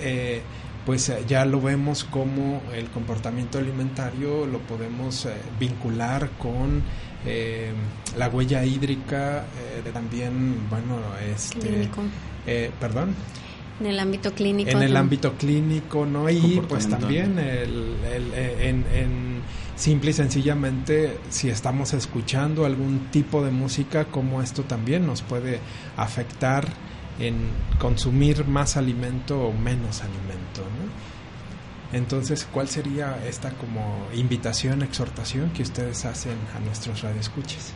pues eh, ya lo vemos como el comportamiento alimentario lo podemos eh, vincular con eh, la huella hídrica, también, bueno, este... perdón. En el ámbito clínico. En el ámbito clínico, ¿no? Y pues también el, en, en, simple y sencillamente si estamos escuchando algún tipo de música, como esto también nos puede afectar en consumir más alimento o menos alimento. Entonces, ¿cuál sería esta como invitación, exhortación que ustedes hacen a nuestros radioescuchas?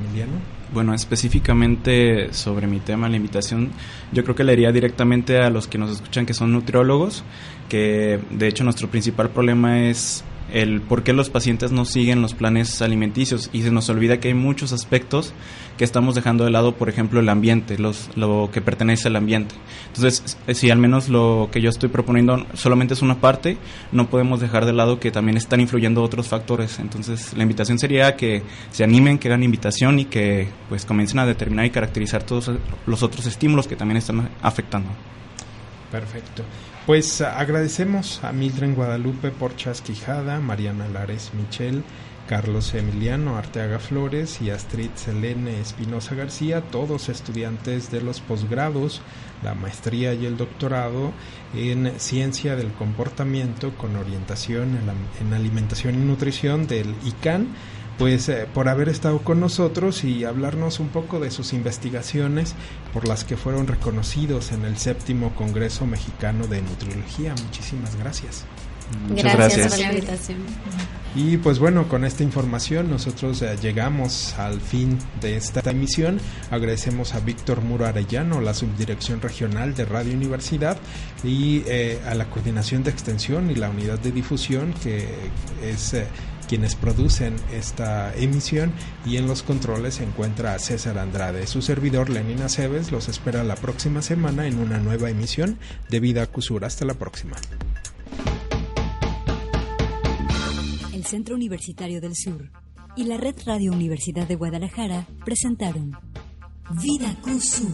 Emiliano. Bueno, específicamente sobre mi tema, la invitación, yo creo que le iría directamente a los que nos escuchan que son nutriólogos, que de hecho nuestro principal problema es el por qué los pacientes no siguen los planes alimenticios y se nos olvida que hay muchos aspectos que estamos dejando de lado, por ejemplo, el ambiente, los, lo que pertenece al ambiente. Entonces, eh, si al menos lo que yo estoy proponiendo solamente es una parte, no podemos dejar de lado que también están influyendo otros factores. Entonces, la invitación sería que se animen, que hagan invitación y que pues comiencen a determinar y caracterizar todos los otros estímulos que también están afectando. Perfecto. Pues agradecemos a Mildred Guadalupe por Quijada, Mariana Lares Michel, Carlos Emiliano Arteaga Flores y Astrid Selene Espinosa García, todos estudiantes de los posgrados, la maestría y el doctorado en Ciencia del Comportamiento con orientación en, alimentación y nutrición del ICANN pues eh, por haber estado con nosotros y hablarnos un poco de sus investigaciones por las que fueron reconocidos en el séptimo Congreso Mexicano de Nutriología. Muchísimas gracias. Muchas gracias, por la invitación. Y pues bueno, con esta información nosotros eh, llegamos al fin de esta emisión. Agradecemos a Víctor Muro Arellano, la subdirección regional de Radio Universidad, y eh, a la coordinación de extensión y la unidad de difusión que es quienes producen esta emisión y en los controles se encuentra César Andrade. Su servidor Lenin Aceves los espera la próxima semana en una nueva emisión de Vida Cusura. Hasta la próxima. El Centro Universitario del Sur y la Red Radio Universidad de Guadalajara presentaron Vida Cusur.